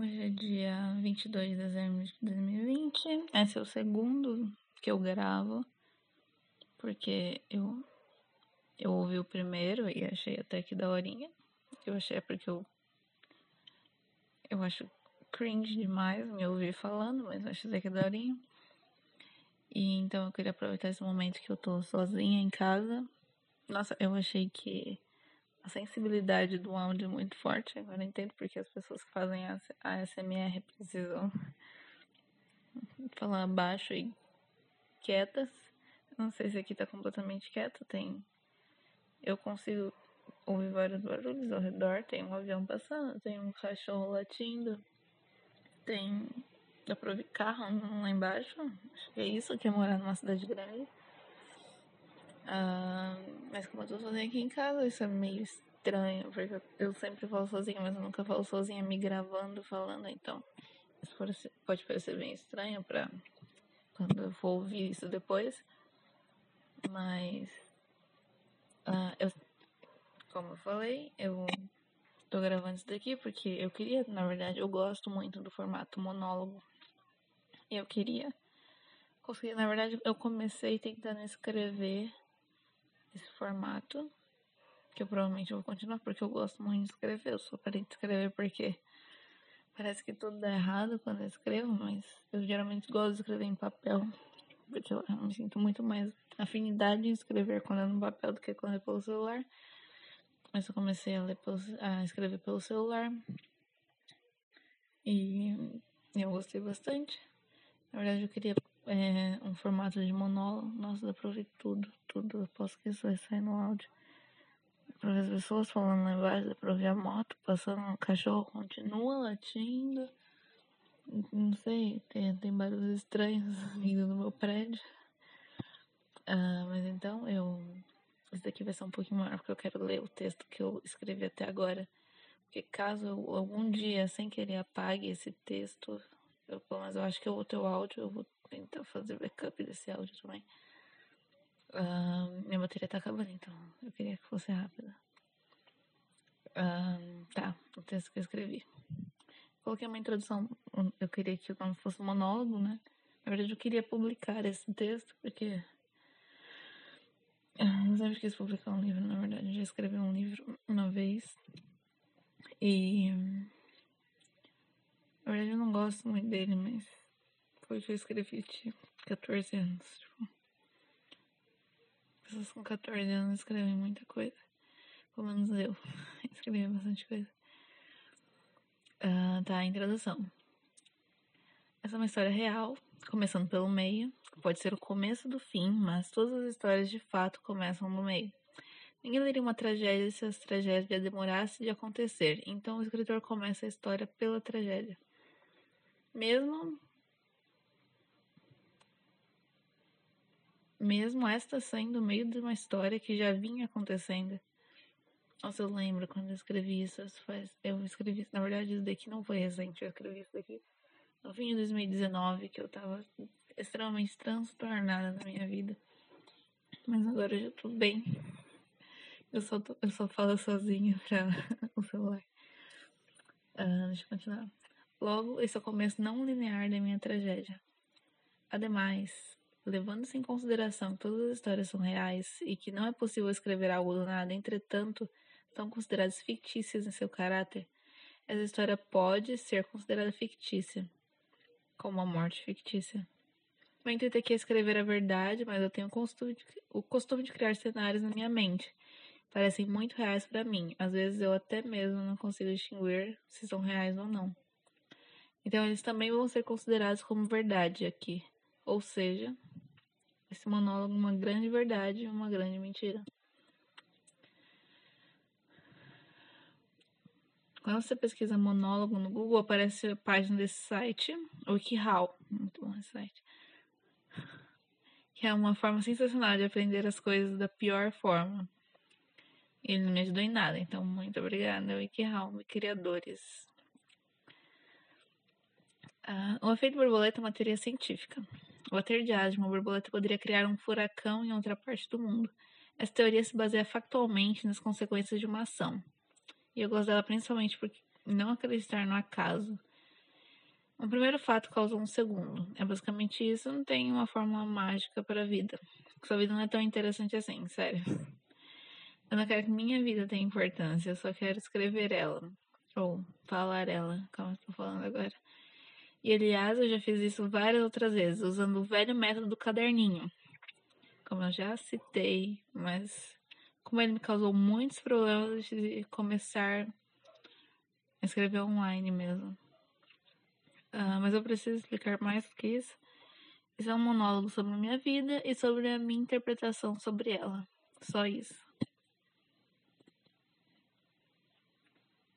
Hoje é dia 22 de dezembro de 2020. Esse é o segundo que eu gravo, porque eu, eu ouvi o primeiro e achei até que daorinha. Eu achei é porque eu, eu acho cringe demais me ouvir falando, mas acho até que daorinha. E então eu queria aproveitar esse momento que eu tô sozinha em casa. Nossa, eu achei que a sensibilidade do áudio é muito forte. Agora entendo porque as pessoas que fazem a ASMR precisam falar baixo e quietas. Não sei se aqui tá completamente quieto. Tem. Eu consigo ouvir vários barulhos ao redor. Tem um avião passando, tem um cachorro latindo, tem. Dá pra ouvir carro lá embaixo. Acho que é isso que é morar numa cidade grande. Uh, mas como eu tô sozinha aqui em casa, isso é meio estranho, porque eu sempre falo sozinha, mas eu nunca falo sozinha me gravando falando, então isso pode parecer bem estranho pra quando eu for ouvir isso depois. Mas uh, eu, como eu falei, eu tô gravando isso daqui porque eu queria, na verdade, eu gosto muito do formato monólogo. Eu queria conseguir, na verdade, eu comecei tentando escrever esse formato, que eu provavelmente vou continuar porque eu gosto muito de escrever. Eu só parei de escrever porque parece que tudo dá errado quando eu escrevo, mas eu geralmente gosto de escrever em papel, porque eu, me sinto muito mais afinidade em escrever quando é no papel do que quando é pelo celular. Mas eu comecei a, pelo, a escrever pelo celular e eu gostei bastante. Na verdade, eu queria é, um formato de monólogo. Nossa, dá pra ouvir tudo, tudo. Eu posso que isso vai sair no áudio. Dá pra ver as pessoas falando lá embaixo, dá pra ouvir a moto passando, o cachorro continua latindo. Não sei, tem, tem barulhos estranhos vindo do meu prédio. Ah, mas então eu. Esse daqui vai ser um pouquinho maior porque eu quero ler o texto que eu escrevi até agora. Porque caso eu, algum dia, sem querer, apague esse texto, eu, mas eu acho que o outro áudio eu vou tentar fazer backup desse áudio também. Uh, minha bateria tá acabando, então eu queria que fosse rápida. Uh, tá, o texto que eu escrevi. Coloquei uma introdução, eu queria que o nome fosse monólogo, né? Na verdade, eu queria publicar esse texto, porque. Eu sempre quis publicar um livro, na verdade. Eu já escrevi um livro uma vez. E. Na verdade, eu não gosto muito dele, mas que eu escrevi de 14 anos. Tipo, pessoas com 14 anos escrevem muita coisa. Pelo menos eu escrevi bastante coisa. Uh, tá, introdução. Essa é uma história real, começando pelo meio. Pode ser o começo do fim, mas todas as histórias de fato começam no meio. Ninguém leria uma tragédia se essa tragédia demorasse de acontecer, então o escritor começa a história pela tragédia. Mesmo mesmo esta sendo meio de uma história que já vinha acontecendo. Nossa, eu lembro quando eu escrevi isso, eu escrevi, na verdade isso daqui não foi recente, eu escrevi isso daqui no fim de 2019, que eu tava extremamente transtornada na minha vida. Mas agora eu já tô bem. Eu só, tô, eu só falo sozinha pra o celular. Uh, deixa eu continuar. Logo, esse é o começo não linear da minha tragédia. Ademais, Levando-se em consideração que todas as histórias são reais e que não é possível escrever algo do nada, entretanto, são consideradas fictícias em seu caráter, essa história pode ser considerada fictícia, como a morte fictícia. Meu intuito aqui é escrever a verdade, mas eu tenho o costume de, criar cenários na minha mente. Parecem muito reais para mim. Às vezes eu até mesmo não consigo distinguir se são reais ou não. Então eles também vão ser considerados como verdade aqui. Ou seja, esse monólogo uma grande verdade e uma grande mentira. Quando você pesquisa monólogo no Google, aparece a página desse site, WikiHow. Muito bom esse site. Que é uma forma sensacional de aprender as coisas da pior forma. Ele não me ajudou em nada, então muito obrigada, WikiHow, criadores. Ah, o efeito borboleta é uma teoria científica. De uma borboleta poderia criar um furacão em outra parte do mundo. Essa teoria se baseia factualmente nas consequências de uma ação. E eu gosto dela principalmente por não acreditar no acaso. O primeiro fato causou um segundo. É basicamente isso. Não tem uma fórmula mágica para a vida. Sua vida não é tão interessante assim, sério. Eu não quero que minha vida tenha importância. Eu só quero escrever ela. Ou falar ela, como eu estou falando agora. E aliás, eu já fiz isso várias outras vezes, usando o velho método do caderninho. Como eu já citei, mas como ele me causou muitos problemas de começar a escrever online mesmo. Uh, mas eu preciso explicar mais do que isso. Isso é um monólogo sobre a minha vida e sobre a minha interpretação sobre ela. Só isso.